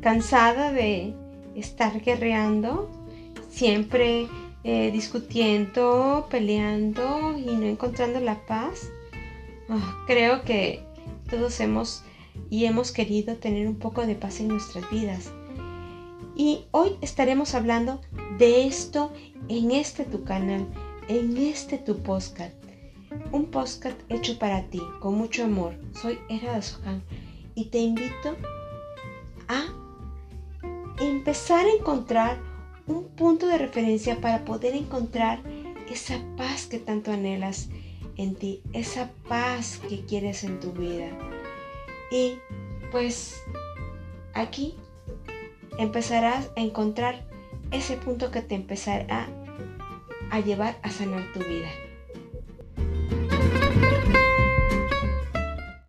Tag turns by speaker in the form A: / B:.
A: cansada de estar guerreando, siempre eh, discutiendo, peleando y no encontrando la paz. Ah, creo que todos hemos y hemos querido tener un poco de paz en nuestras vidas. Y hoy estaremos hablando de esto en este tu canal, en este tu podcast. Un podcast hecho para ti, con mucho amor. Soy Era Sohan y te invito empezar a encontrar un punto de referencia para poder encontrar esa paz que tanto anhelas en ti, esa paz que quieres en tu vida. Y pues aquí empezarás a encontrar ese punto que te empezará a llevar a sanar tu vida.